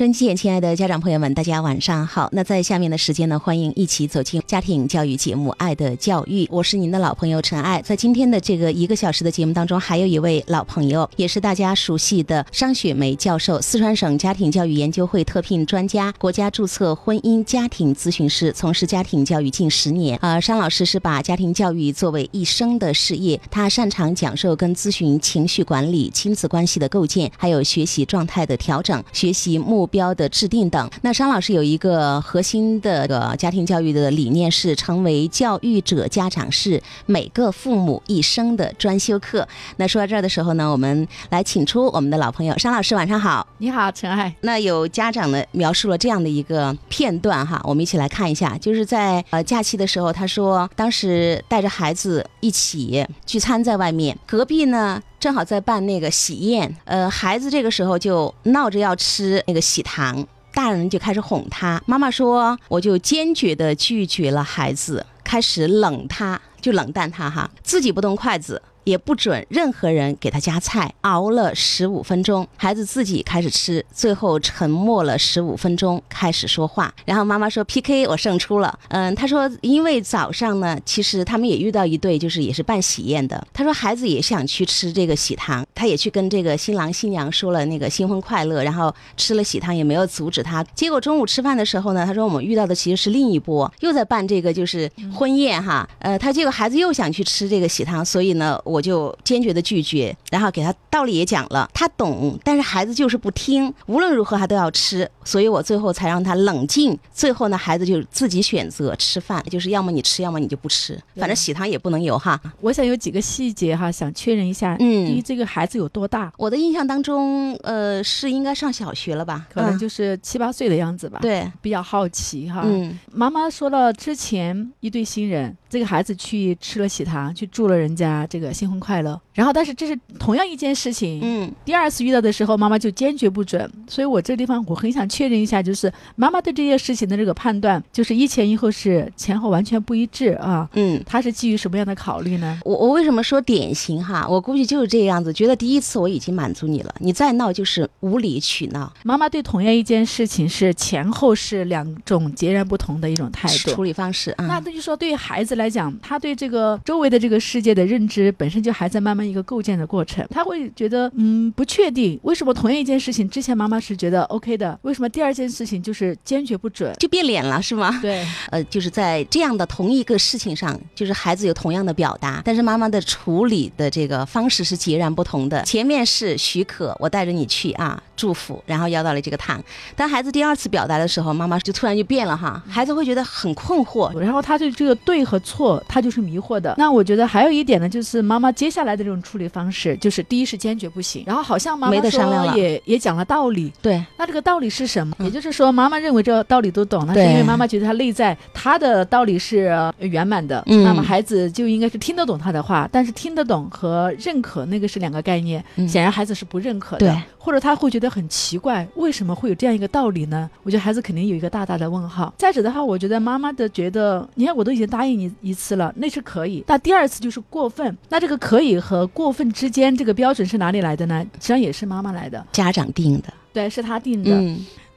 真见，亲爱的家长朋友们，大家晚上好。那在下面的时间呢，欢迎一起走进家庭教育节目《爱的教育》，我是您的老朋友陈爱。在今天的这个一个小时的节目当中，还有一位老朋友，也是大家熟悉的商雪梅教授，四川省家庭教育研究会特聘专家，国家注册婚姻家庭咨询师，从事家庭教育近十年。呃，商老师是把家庭教育作为一生的事业，他擅长讲授跟咨询情绪管理、亲子关系的构建，还有学习状态的调整、学习目。标的制定等。那商老师有一个核心的个家庭教育的理念是，成为教育者，家长是每个父母一生的专修课。那说到这儿的时候呢，我们来请出我们的老朋友商老师，晚上好。你好，陈爱。那有家长呢描述了这样的一个片段哈，我们一起来看一下。就是在呃假期的时候，他说当时带着孩子一起聚餐在外面，隔壁呢。正好在办那个喜宴，呃，孩子这个时候就闹着要吃那个喜糖，大人就开始哄他。妈妈说，我就坚决的拒绝了孩子，开始冷他，就冷淡他哈，自己不动筷子。也不准任何人给他夹菜。熬了十五分钟，孩子自己开始吃，最后沉默了十五分钟，开始说话。然后妈妈说：“PK，我胜出了。”嗯，他说：“因为早上呢，其实他们也遇到一对，就是也是办喜宴的。他说孩子也想去吃这个喜糖，他也去跟这个新郎新娘说了那个新婚快乐，然后吃了喜糖也没有阻止他。结果中午吃饭的时候呢，他说我们遇到的其实是另一波，又在办这个就是婚宴哈。呃，他结果孩子又想去吃这个喜糖，所以呢，我。”就坚决的拒绝，然后给他道理也讲了，他懂，但是孩子就是不听，无论如何他都要吃，所以我最后才让他冷静。最后呢，孩子就自己选择吃饭，就是要么你吃，要么你就不吃，反正喜糖也不能有哈。我想有几个细节哈，想确认一下。嗯，第一，这个孩子有多大？我的印象当中，呃，是应该上小学了吧？可能就是七八岁的样子吧。对，比较好奇哈。嗯，妈妈说了，之前一对新人，这个孩子去吃了喜糖，去住了人家这个新。婚快乐，然后但是这是同样一件事情，嗯，第二次遇到的时候，妈妈就坚决不准，所以我这地方我很想确认一下，就是妈妈对这件事情的这个判断，就是一前一后是前后完全不一致啊，嗯，她是基于什么样的考虑呢？我我为什么说典型哈？我估计就是这样子，觉得第一次我已经满足你了，你再闹就是无理取闹。妈妈对同样一件事情是前后是两种截然不同的一种态度处理方式啊，那那就说对于孩子来讲，他对这个周围的这个世界的认知本身。就还在慢慢一个构建的过程，他会觉得嗯不确定，为什么同样一件事情之前妈妈是觉得 OK 的，为什么第二件事情就是坚决不准，就变脸了是吗？对，呃，就是在这样的同一个事情上，就是孩子有同样的表达，但是妈妈的处理的这个方式是截然不同的。前面是许可，我带着你去啊，祝福，然后要到了这个糖，当孩子第二次表达的时候，妈妈就突然就变了哈，孩子会觉得很困惑，然后他对这个对和错，他就是迷惑的。那我觉得还有一点呢，就是妈妈。接下来的这种处理方式，就是第一是坚决不行，然后好像妈妈说也也讲了道理，对，那这个道理是什么？也就是说，妈妈认为这个道理都懂，那是因为妈妈觉得她内在她的道理是圆满的，那么孩子就应该是听得懂她的话，但是听得懂和认可那个是两个概念，显然孩子是不认可的，或者他会觉得很奇怪，为什么会有这样一个道理呢？我觉得孩子肯定有一个大大的问号。再者的话，我觉得妈妈的觉得，你看我都已经答应你一次了，那是可以，那第二次就是过分，那这个。可以和过分之间这个标准是哪里来的呢？实际上也是妈妈来的，家长定的，对，是他定的。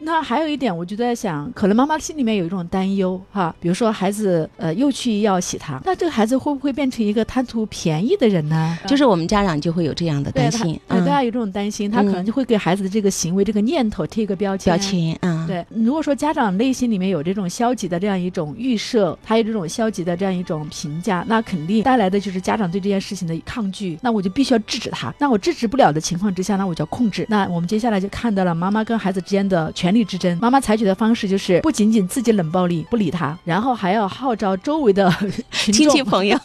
那还有一点，我就在想，可能妈妈心里面有一种担忧哈，比如说孩子呃又去要喜糖，那这个孩子会不会变成一个贪图便宜的人呢？就是我们家长就会有这样的担心，对大家有这种担心，他可能就会给孩子的这个行为、这个念头贴一个标签。标签，嗯，对。如果说家长内心里面有这种消极的这样一种预设，他有这种消极的这样一种评价，那肯定带来的就是家长对这件事情的抗拒。那我就必须要制止他。那我制止不了的情况之下，那我就要控制。那我们接下来就看到了妈妈跟孩子之间的权力之争。妈妈采取的方式就是不仅仅自己冷暴力不理他，然后还要号召周围的 亲戚朋友。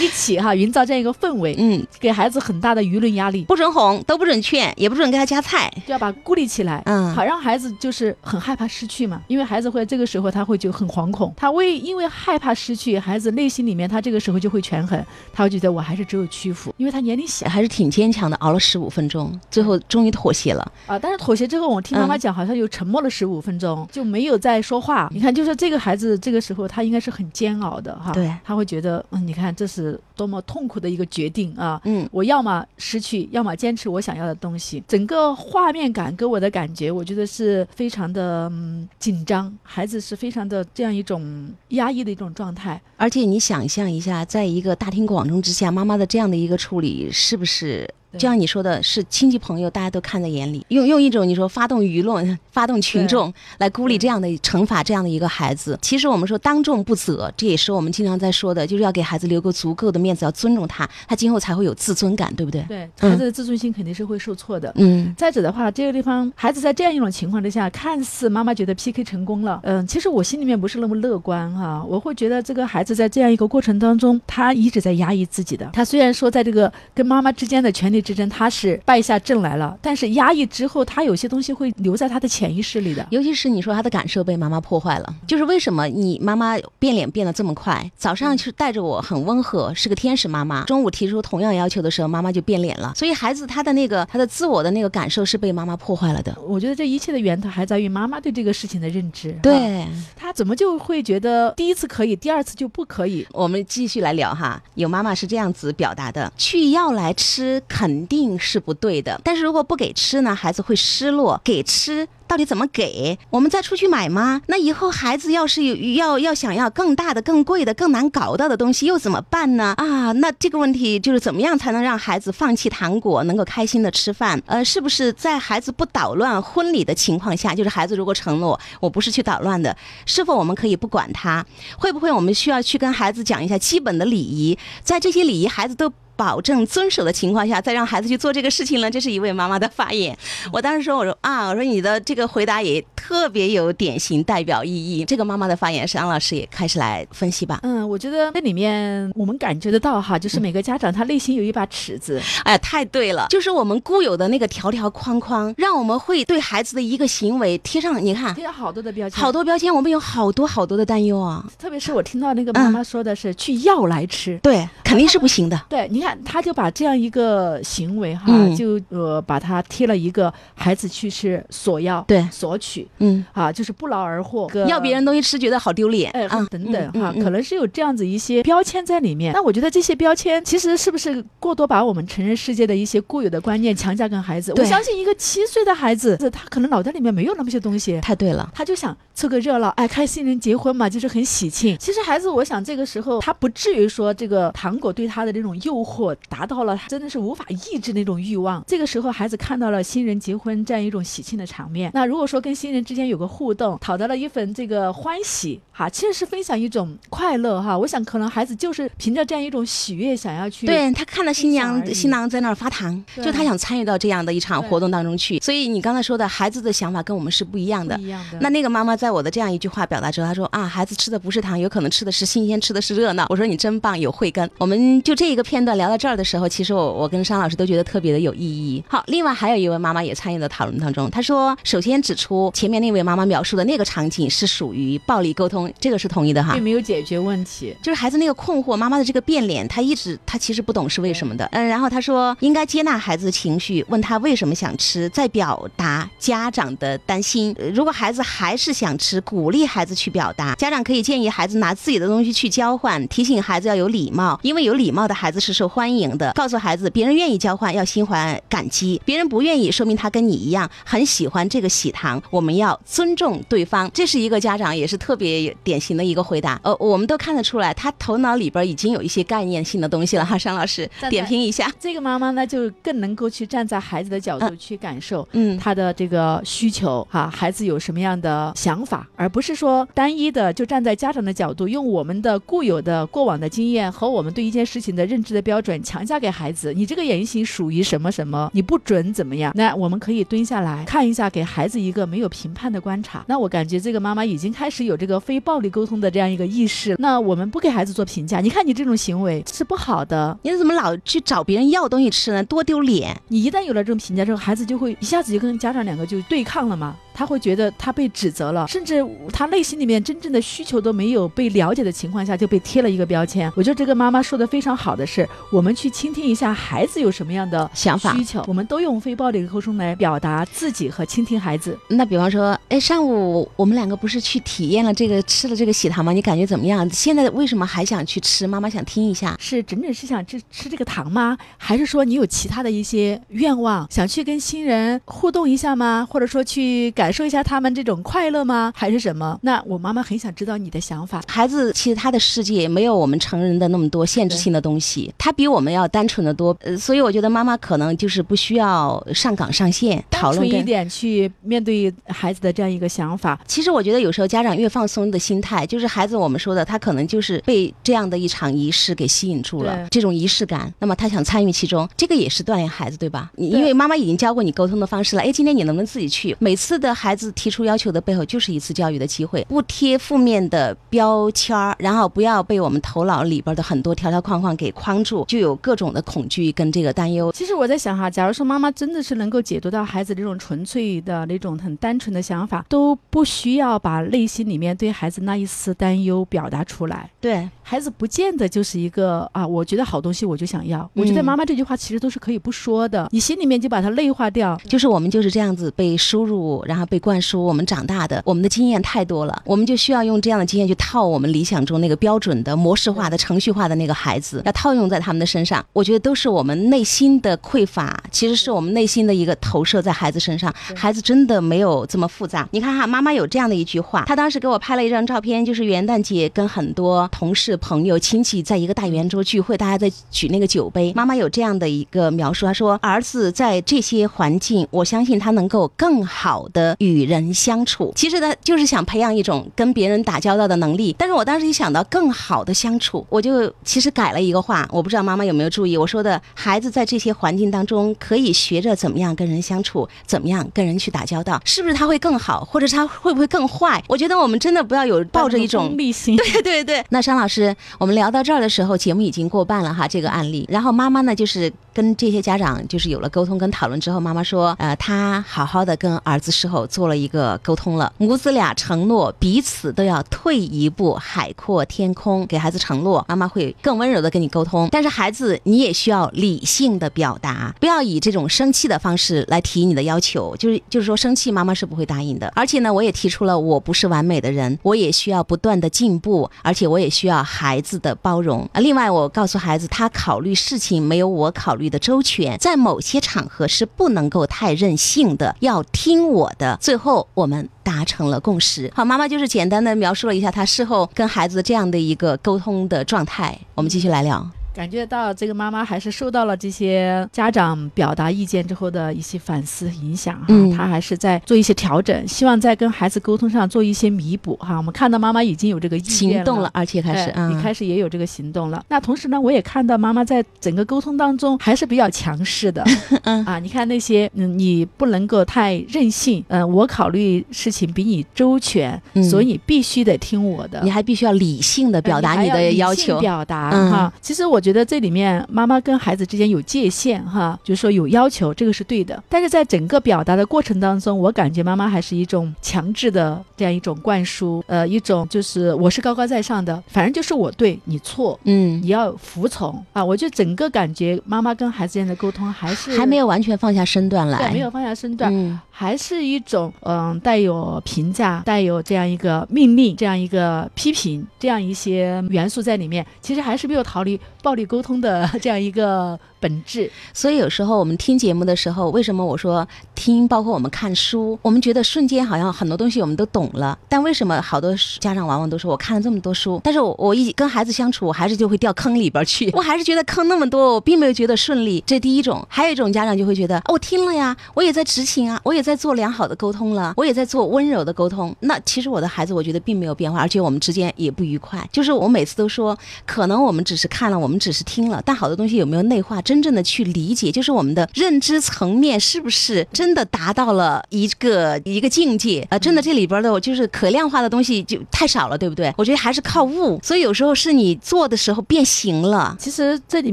一起哈，营造这样一个氛围，嗯，给孩子很大的舆论压力，不准哄，都不准劝，也不准给他夹菜，就要把孤立起来，嗯，好让孩子就是很害怕失去嘛，因为孩子会这个时候他会就很惶恐，他为因为害怕失去，孩子内心里面他这个时候就会权衡，他会觉得我还是只有屈服，因为他年龄小，还是挺坚强的，熬了十五分钟，最后终于妥协了。啊！但是妥协之后，我听妈妈讲，好像又沉默了十五分钟，就没有再说话。你看，就是这个孩子这个时候他应该是很煎熬的哈，对，他会觉得，嗯，你看这是。是多么痛苦的一个决定啊！嗯，我要么失去，要么坚持我想要的东西。整个画面感给我的感觉，我觉得是非常的紧张，孩子是非常的这样一种压抑的一种状态。而且你想象一下，在一个大庭广众之下，妈妈的这样的一个处理，是不是？就像你说的，是亲戚朋友大家都看在眼里，用用一种你说发动舆论、发动群众来孤立这样的惩罚这样的一个孩子。其实我们说当众不责，这也是我们经常在说的，就是要给孩子留个足够的面子，要尊重他，他今后才会有自尊感，对不对？对，孩子的自尊心肯定是会受挫的。嗯。再者的话，这个地方孩子在这样一种情况之下，看似妈妈觉得 PK 成功了，嗯，其实我心里面不是那么乐观哈。我会觉得这个孩子在这样一个过程当中，他一直在压抑自己的。他虽然说在这个跟妈妈之间的权力之争，他是。败下阵来了，但是压抑之后，他有些东西会留在他的潜意识里的。尤其是你说他的感受被妈妈破坏了，就是为什么你妈妈变脸变得这么快？早上是带着我很温和，是个天使妈妈，中午提出同样要求的时候，妈妈就变脸了。所以孩子他的那个他的自我的那个感受是被妈妈破坏了的。我觉得这一切的源头还在于妈妈对这个事情的认知。对，他怎么就会觉得第一次可以，第二次就不可以？我们继续来聊哈。有妈妈是这样子表达的：去要来吃肯肯定是。不对的，但是如果不给吃呢，孩子会失落。给吃。到底怎么给？我们再出去买吗？那以后孩子要是有要要想要更大的、更贵的、更难搞到的东西，又怎么办呢？啊，那这个问题就是怎么样才能让孩子放弃糖果，能够开心的吃饭？呃，是不是在孩子不捣乱婚礼的情况下，就是孩子如果承诺我不是去捣乱的，是否我们可以不管他？会不会我们需要去跟孩子讲一下基本的礼仪？在这些礼仪孩子都保证遵守的情况下，再让孩子去做这个事情呢？这是一位妈妈的发言。我当时说，我说啊，我说你的这个。回答也特别有典型代表意义。这个妈妈的发言，是安老师也开始来分析吧。嗯，我觉得这里面我们感觉得到哈，就是每个家长他内心有一把尺子。哎呀，太对了，就是我们固有的那个条条框框，让我们会对孩子的一个行为贴上，你看贴上好多的标签，好多标签，我们有好多好多的担忧啊。特别是我听到那个妈妈说的是去要来吃，对，肯定是不行的。对，你看，他就把这样一个行为哈，就呃把他贴了一个孩子去吃索要。对。索取，嗯啊，就是不劳而获，要别人东西吃觉得好丢脸，哎，啊等等哈，可能是有这样子一些标签在里面。那我觉得这些标签其实是不是过多把我们成人世界的一些固有的观念强加给孩子？我相信一个七岁的孩子，他可能脑袋里面没有那么些东西。太对了，他就想凑个热闹，哎，看新人结婚嘛，就是很喜庆。其实孩子，我想这个时候他不至于说这个糖果对他的这种诱惑达到了，真的是无法抑制那种欲望。这个时候孩子看到了新人结婚这样一种喜庆的场面，那如果说跟新人之间有个互动，讨得了一份这个欢喜，哈，其实是分享一种快乐，哈。我想可能孩子就是凭着这样一种喜悦，想要去对他看到新娘新郎在那儿发糖，就他想参与到这样的一场活动当中去。所以你刚才说的孩子的想法跟我们是不一样的。一样的。那那个妈妈在我的这样一句话表达之后，她说啊，孩子吃的不是糖，有可能吃的是新鲜，吃的是热闹。我说你真棒，有慧根。我们就这一个片段聊到这儿的时候，其实我我跟商老师都觉得特别的有意义。好，另外还有一位妈妈也参与了讨论当中，她说首先指出前面那位妈。妈妈描述的那个场景是属于暴力沟通，这个是同意的哈，并没有解决问题。就是孩子那个困惑，妈妈的这个变脸，她一直她其实不懂是为什么的。嗯，然后她说应该接纳孩子的情绪，问他为什么想吃，再表达家长的担心。如果孩子还是想吃，鼓励孩子去表达。家长可以建议孩子拿自己的东西去交换，提醒孩子要有礼貌，因为有礼貌的孩子是受欢迎的。告诉孩子，别人愿意交换要心怀感激，别人不愿意，说明他跟你一样很喜欢这个喜糖。我们要。尊重对方，这是一个家长也是特别典型的一个回答。呃，我们都看得出来，他头脑里边已经有一些概念性的东西了哈。商老师点评一下，这个妈妈呢，就更能够去站在孩子的角度去感受，嗯，他的这个需求哈，孩子有什么样的想法，而不是说单一的就站在家长的角度，用我们的固有的过往的经验和我们对一件事情的认知的标准强加给孩子。你这个言行属于什么什么，你不准怎么样？那我们可以蹲下来看一下，给孩子一个没有评判的观。观察，那我感觉这个妈妈已经开始有这个非暴力沟通的这样一个意识。那我们不给孩子做评价，你看你这种行为是不好的，你怎么老去找别人要东西吃呢？多丢脸！你一旦有了这种评价之后，孩子就会一下子就跟家长两个就对抗了嘛。他会觉得他被指责了，甚至他内心里面真正的需求都没有被了解的情况下就被贴了一个标签。我觉得这个妈妈说的非常好的是，我们去倾听一下孩子有什么样的想法需求，我们都用非暴力沟通来表达自己和倾听孩子。那比方说，哎，上午我们两个不是去体验了这个吃了这个喜糖吗？你感觉怎么样？现在为什么还想去吃？妈妈想听一下，是整整是想吃吃这个糖吗？还是说你有其他的一些愿望，想去跟新人互动一下吗？或者说去感受一下他们这种快乐吗？还是什么？那我妈妈很想知道你的想法。孩子其实他的世界没有我们成人的那么多限制性的东西，他比我们要单纯的多。呃，所以我觉得妈妈可能就是不需要上岗上线讨论一点去面对孩子的这样一个想法。其实我觉得有时候家长越放松的心态，就是孩子我们说的，他可能就是被这样的一场仪式给吸引住了，这种仪式感，那么他想参与其中，这个也是锻炼孩子，对吧？你因为妈妈已经教过你沟通的方式了，哎，今天你能不能自己去？每次的孩子提出要求的背后，就是一次教育的机会，不贴负面的标签儿，然后不要被我们头脑里边的很多条条框框给框住，就有各种的恐惧跟这个担忧。其实我在想哈，假如说妈妈真的是能够解读到孩子这种纯粹的那种很单纯的想法，都不需要把内心里面对孩子那一丝担忧表达出来。对。孩子不见得就是一个啊，我觉得好东西我就想要。我觉得妈妈这句话其实都是可以不说的，你心里面就把它内化掉。就是我们就是这样子被输入，然后被灌输，我们长大的，我们的经验太多了，我们就需要用这样的经验去套我们理想中那个标准的模式化的程序化的那个孩子，要套用在他们的身上。我觉得都是我们内心的匮乏，其实是我们内心的一个投射在孩子身上。孩子真的没有这么复杂。你看哈，妈妈有这样的一句话，她当时给我拍了一张照片，就是元旦节跟很多同事。朋友亲戚在一个大圆桌聚会，大家在举那个酒杯。妈妈有这样的一个描述，她说：“儿子在这些环境，我相信他能够更好的与人相处。其实他就是想培养一种跟别人打交道的能力。但是我当时一想到更好的相处，我就其实改了一个话。我不知道妈妈有没有注意，我说的孩子在这些环境当中可以学着怎么样跟人相处，怎么样跟人去打交道，是不是他会更好，或者他会不会更坏？我觉得我们真的不要有抱着一种功利心。对对对，那张老师。我们聊到这儿的时候，节目已经过半了哈。这个案例，然后妈妈呢，就是跟这些家长就是有了沟通跟讨论之后，妈妈说，呃，她好好的跟儿子事后做了一个沟通了，母子俩承诺彼此都要退一步，海阔天空，给孩子承诺，妈妈会更温柔的跟你沟通。但是孩子，你也需要理性的表达，不要以这种生气的方式来提你的要求，就是就是说生气，妈妈是不会答应的。而且呢，我也提出了，我不是完美的人，我也需要不断的进步，而且我也需要孩子。的包容啊！另外，我告诉孩子，他考虑事情没有我考虑的周全，在某些场合是不能够太任性的，要听我的。最后，我们达成了共识。好，妈妈就是简单的描述了一下她事后跟孩子这样的一个沟通的状态。我们继续来聊。感觉到这个妈妈还是受到了这些家长表达意见之后的一些反思影响哈，她还是在做一些调整，希望在跟孩子沟通上做一些弥补哈。我们看到妈妈已经有这个行动了，而且开始，你开始也有这个行动了。那同时呢，我也看到妈妈在整个沟通当中还是比较强势的，啊，你看那些，嗯，你不能够太任性，嗯，我考虑事情比你周全，所以你必须得听我的，你还必须要理性的表达你的要求，表达哈。其实我。觉得这里面妈妈跟孩子之间有界限哈，就是说有要求，这个是对的。但是在整个表达的过程当中，我感觉妈妈还是一种强制的这样一种灌输，呃，一种就是我是高高在上的，反正就是我对你错，嗯，你要服从啊。我就整个感觉妈妈跟孩子之间的沟通还是还没有完全放下身段来，对，没有放下身段，还是一种嗯带有评价、带有这样一个命令、这样一个批评这样一些元素在里面。其实还是没有逃离。暴力沟通的 这样一个。本质，所以有时候我们听节目的时候，为什么我说听，包括我们看书，我们觉得瞬间好像很多东西我们都懂了，但为什么好多家长往往都说我看了这么多书，但是我我一跟孩子相处，我还是就会掉坑里边去，我还是觉得坑那么多，我并没有觉得顺利。这第一种，还有一种家长就会觉得，我听了呀，我也在执行啊，我也在做良好的沟通了，我也在做温柔的沟通。那其实我的孩子，我觉得并没有变化，而且我们之间也不愉快。就是我每次都说，可能我们只是看了，我们只是听了，但好多东西有没有内化？真正的去理解，就是我们的认知层面是不是真的达到了一个一个境界啊？真的这里边的就是可量化的东西就太少了，对不对？我觉得还是靠悟，所以有时候是你做的时候变形了。其实这里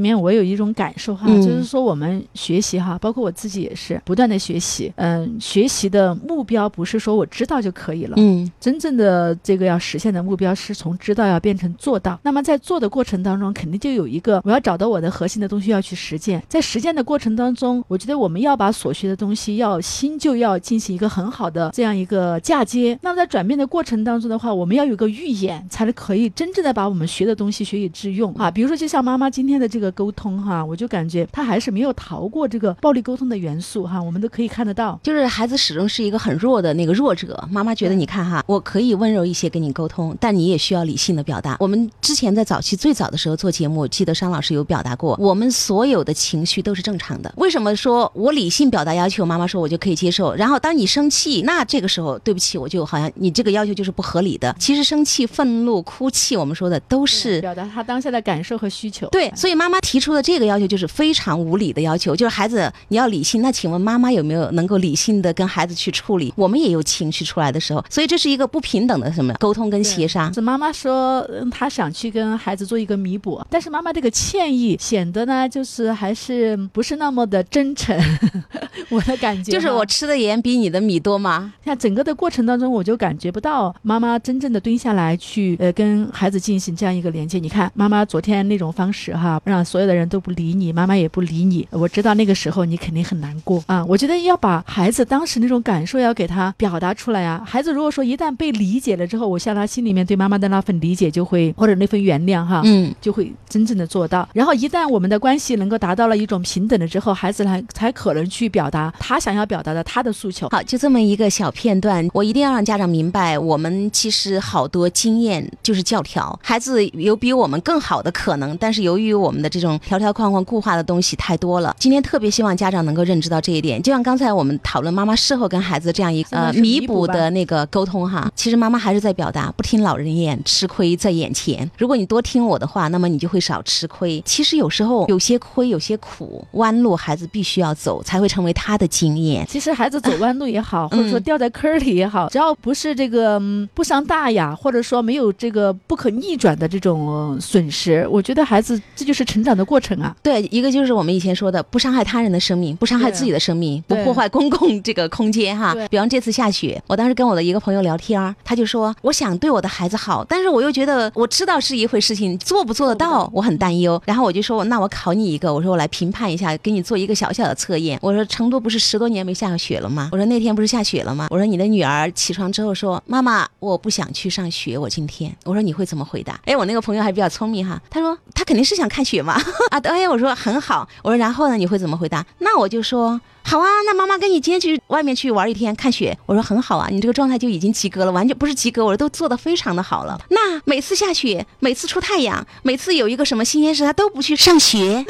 面我有一种感受哈，就是说我们学习哈，包括我自己也是不断的学习。嗯，学习的目标不是说我知道就可以了，嗯，真正的这个要实现的目标是从知道要变成做到。那么在做的过程当中，肯定就有一个我要找到我的核心的东西要去实践。在实践的过程当中，我觉得我们要把所学的东西要新旧要进行一个很好的这样一个嫁接。那么在转变的过程当中的话，我们要有个预演，才能可以真正的把我们学的东西学以致用啊。比如说，就像妈妈今天的这个沟通哈，我就感觉她还是没有逃过这个暴力沟通的元素哈。我们都可以看得到，就是孩子始终是一个很弱的那个弱者。妈妈觉得，你看哈，我可以温柔一些跟你沟通，但你也需要理性的表达。我们之前在早期最早的时候做节目，记得商老师有表达过，我们所有的情绪都是正常的。为什么说我理性表达要求，妈妈说我就可以接受？然后当你生气，那这个时候对不起，我就好像你这个要求就是不合理的。其实生气、愤怒、哭泣，我们说的都是表达他当下的感受和需求。对，所以妈妈提出的这个要求就是非常无理的要求，就是孩子你要理性。那请问妈妈有没有能够理性的跟孩子去处理？我们也有情绪出来的时候，所以这是一个不平等的什么沟通跟协商。是妈妈说她想去跟孩子做一个弥补，但是妈妈这个歉意显得呢，就是还是不是那么的真诚。我的感觉就是我吃的盐比你的米多吗？像整个的过程当中，我就感觉不到妈妈真正的蹲下来去呃跟孩子进行这样一个连接。你看妈妈昨天那种方式哈，让所有的人都不理你，妈妈也不理你。我知道那个时候你肯定很难过啊。我觉得要把孩子当时那种感受要给他表达出来啊。孩子如果说一旦被理解了之后，我想他心里面对妈妈的那份理解就会或者那份原谅哈，嗯，就会真正的做到。然后一旦我们的关系能够达到了一种平等了之后，孩子才才可能去表达他想要表达的他的诉求。好，就这么一个小片段，我一定要让家长明白，我们其实好多经验就是教条，孩子有比我们更好的可能，但是由于我们的这种条条框框固化的东西太多了，今天特别希望家长能够认知到这一点。就像刚才我们讨论妈妈事后跟孩子这样一个呃弥补的那个沟通哈，其实妈妈还是在表达不听老人言，吃亏在眼前。如果你多听我的话，那么你就会少吃亏。其实有时候有些亏，有些苦，弯路孩子必须要走，才会成为他的经验。其实孩子走弯路也好，或者说掉在坑里也好，只要不是这个不伤大雅，或者说没有这个不可逆转的这种损失，我觉得孩子这就是成长的过程啊。对，一个就是我们以前说的，不伤害他人的生命，不伤害自己的生命，不破坏公共这个空间哈。比方这次下雪，我当时跟我的一个朋友聊天，他就说，我想对我的孩子好，但是我又觉得我知道是一回事情，做不做得到，我很很担忧。然后我就说，那我考你一个，我说我来评判一下，给你做一个小小的测验。我说成都不是十多年没下过雪了吗？我说那天不是下雪了吗？我说你的女儿起床之后说，妈妈，我不想去上学，我今天。我说你会怎么回答？哎，我那个朋友还比较聪明哈，他说他肯定是想看雪嘛。啊，导演，我说很好。我说然后呢，你会怎么回答？那我就说。好啊，那妈妈跟你今天去外面去玩一天看雪，我说很好啊，你这个状态就已经及格了，完全不是及格，我说都做得非常的好了。那每次下雪，每次出太阳，每次有一个什么新鲜事，他都不去上学。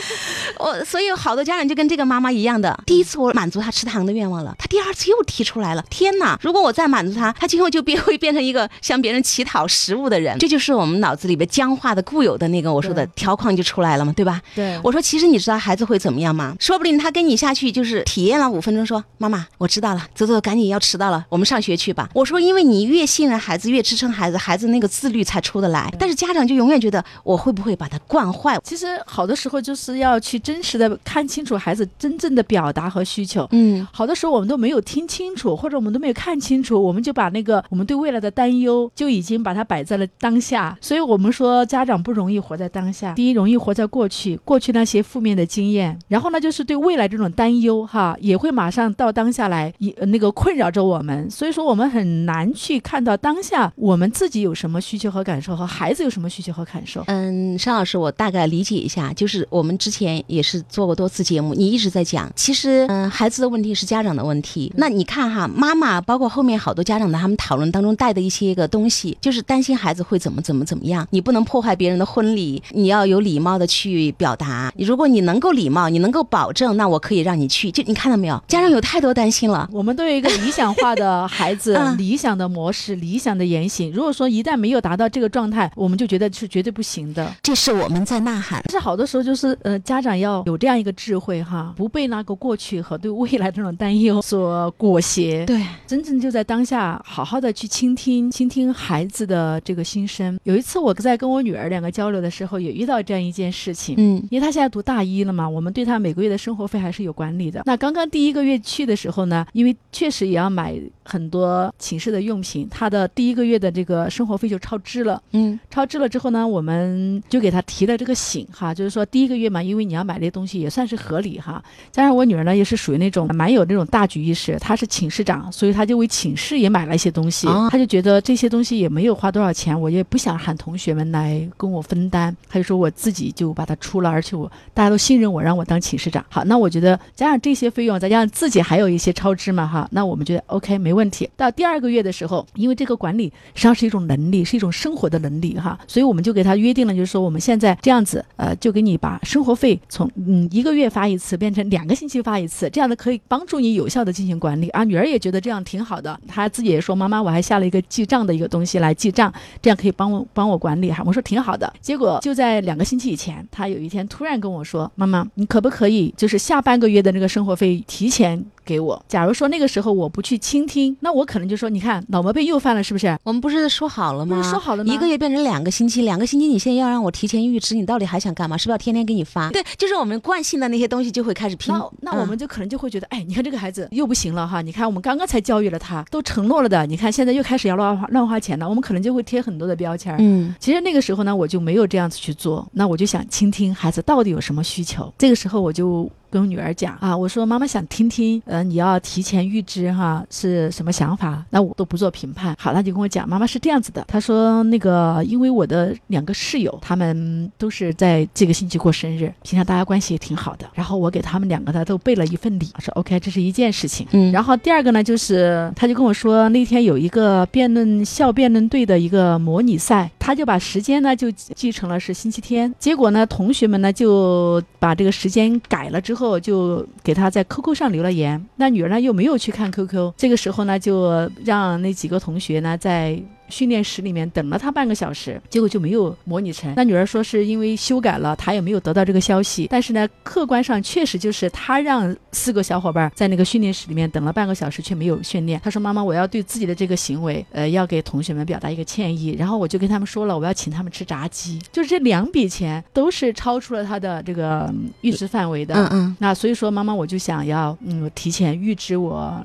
我所以好多家长就跟这个妈妈一样的，第一次我满足他吃糖的愿望了，他第二次又提出来了。天哪，如果我再满足他，他今后就变会变成一个向别人乞讨食物的人。这就是我们脑子里边僵化的固有的那个我说的条框就出来了嘛，对吧？对。我说其实你知道孩子会怎么样吗？说不定他跟你下去就是体验了五分钟，说妈妈我知道了，走走，赶紧要迟到了，我们上学去吧。我说因为你越信任孩子，越支撑孩子，孩子那个自律才出得来。但是家长就永远觉得我会不会把他惯坏？其实好的时候就是要去真实的看清楚孩子真正的表达和需求。嗯，好的时候我们都没有听清楚，或者我们都没有看清楚，我们就把那个我们对未来的担忧就已经把它摆在了当下。所以我们说家长不容易活在当下，第一容易活在过去，过去那些负面的经验，然后呢就是对未来这种担忧哈，也会马上到当下来，也那个困扰着我们。所以说我们很难去看到当下我们自己有什么需求和感受，和孩子有什么需求和感受。嗯，尚老师，我大概理解一下，就是我们之前也是做过多次节目，你一直在讲，其实嗯，孩子的问题是家长的问题。那你看哈，妈妈包括后面好多家长的他们讨论当中带的一些个东西，就是担心孩子会怎么怎么怎么样，你不能破坏别人的婚礼，你要有礼貌的去表达。如果你能够礼貌，你能够保证，那我可以让你去。就你看到没有，家长有太多担心了。我们都有一个理想化的孩子，理想的模式，理想的言行。如果说一旦没有达到这个状态，我们就觉得是绝对不行的。这是我们在呐喊。但是好多时候就是呃，家长要有这样一个智慧哈，不被那个过去和对未来这种担忧所裹挟。对，真正就在当下，好好的去倾听，倾听孩子的这个心声。有一次我在跟我女儿两个交流的时候，也遇到这样一件事情。嗯，因为她现在读大一了嘛，我们对她每个月的生活费还是有管理的。那刚刚刚第一个月去的时候呢，因为确实也要买很多寝室的用品，他的第一个月的这个生活费就超支了。嗯，超支了之后呢，我们就给他提了这个醒哈，就是说第一个月嘛，因为你要买这些东西也算是合理哈。加上我女儿呢也是属于那种蛮有那种大局意识，她是寝室长，所以她就为寝室也买了一些东西。她就觉得这些东西也没有花多少钱，我也不想喊同学们来跟我分担，她就说我自己就把它出了，而且我大家都信任我，让我当寝室长。好，那我觉得加上这些费用，再加上自己还有一些超支嘛哈，那我们觉得 OK 没问问题。到第二个月的时候，因为这个管理实际上是一种能力，是一种生活的能力哈，所以我们就给他约定了，就是说我们现在这样子，呃，就给你把生活费从嗯一个月发一次变成两个星期发一次，这样的可以帮助你有效的进行管理。啊，女儿也觉得这样挺好的，她自己也说妈妈，我还下了一个记账的一个东西来记账，这样可以帮我帮我管理哈。我说挺好的。结果就在两个星期以前，她有一天突然跟我说，妈妈，你可不可以就是下半个月的那个生活费提前？给我，假如说那个时候我不去倾听，那我可能就说，你看老毛病又犯了，是不是？我们不是说好了吗？说好了吗？一个月变成两个星期，两个星期你现在要让我提前预支，你到底还想干嘛？是不是要天天给你发？对，就是我们惯性的那些东西就会开始拼。那那我们就可能就会觉得，哎，你看这个孩子又不行了哈，你看我们刚刚才教育了他，都承诺了的，你看现在又开始要乱花乱花钱了，我们可能就会贴很多的标签。嗯，其实那个时候呢，我就没有这样子去做，那我就想倾听孩子到底有什么需求。这个时候我就。跟女儿讲啊，我说妈妈想听听，呃，你要提前预知哈，是什么想法？那我都不做评判。好，他就跟我讲，妈妈是这样子的。她说那个，因为我的两个室友，他们都是在这个星期过生日，平常大家关系也挺好的。然后我给他们两个呢都备了一份礼，说 OK，这是一件事情。嗯。然后第二个呢，就是他就跟我说，那天有一个辩论校辩论队的一个模拟赛，他就把时间呢就记成了是星期天。结果呢，同学们呢就把这个时间改了之后。后就给他在 QQ 上留了言，那女儿呢又没有去看 QQ，这个时候呢就让那几个同学呢在。训练室里面等了他半个小时，结果就没有模拟成。那女儿说是因为修改了，她也没有得到这个消息。但是呢，客观上确实就是她让四个小伙伴在那个训练室里面等了半个小时，却没有训练。她说：“妈妈，我要对自己的这个行为，呃，要给同学们表达一个歉意。”然后我就跟他们说了，我要请他们吃炸鸡。就是这两笔钱都是超出了他的这个预支范围的。嗯嗯。那所以说，妈妈，我就想要嗯提前预支我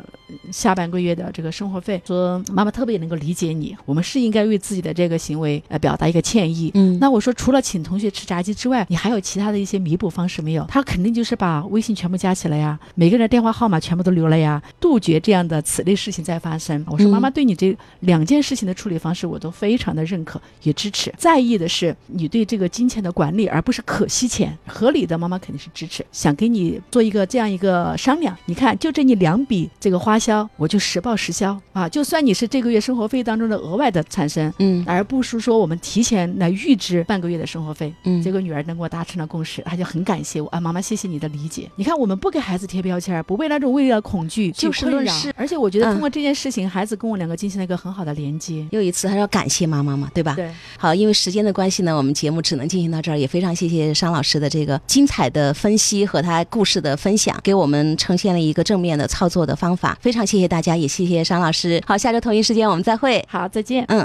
下半个月的这个生活费。说妈妈特别能够理解你。我。我们是应该为自己的这个行为呃表达一个歉意。嗯，那我说除了请同学吃炸鸡之外，你还有其他的一些弥补方式没有？他肯定就是把微信全部加起来呀，每个人的电话号码全部都留了呀，杜绝这样的此类事情再发生。我说妈妈对你这两件事情的处理方式我都非常的认可，也支持。在意的是你对这个金钱的管理，而不是可惜钱，合理的妈妈肯定是支持。想给你做一个这样一个商量，你看就这你两笔这个花销，我就实报实销啊，就算你是这个月生活费当中的额外。的产生，嗯，而不是说我们提前来预支半个月的生活费，嗯，结果女儿能跟我达成了共识，她就很感谢我啊，妈妈谢谢你的理解。你看，我们不给孩子贴标签，不为那种为了恐惧就是论事，而且我觉得通过这件事情，孩子跟我两个进行了一个很好的连接。又一次还要感谢妈妈嘛，对吧？对。好，因为时间的关系呢，我们节目只能进行到这儿，也非常谢谢商老师的这个精彩的分析和他故事的分享，给我们呈现了一个正面的操作的方法。非常谢谢大家，也谢谢商老师。好，下周同一时间我们再会。好，再见。嗯。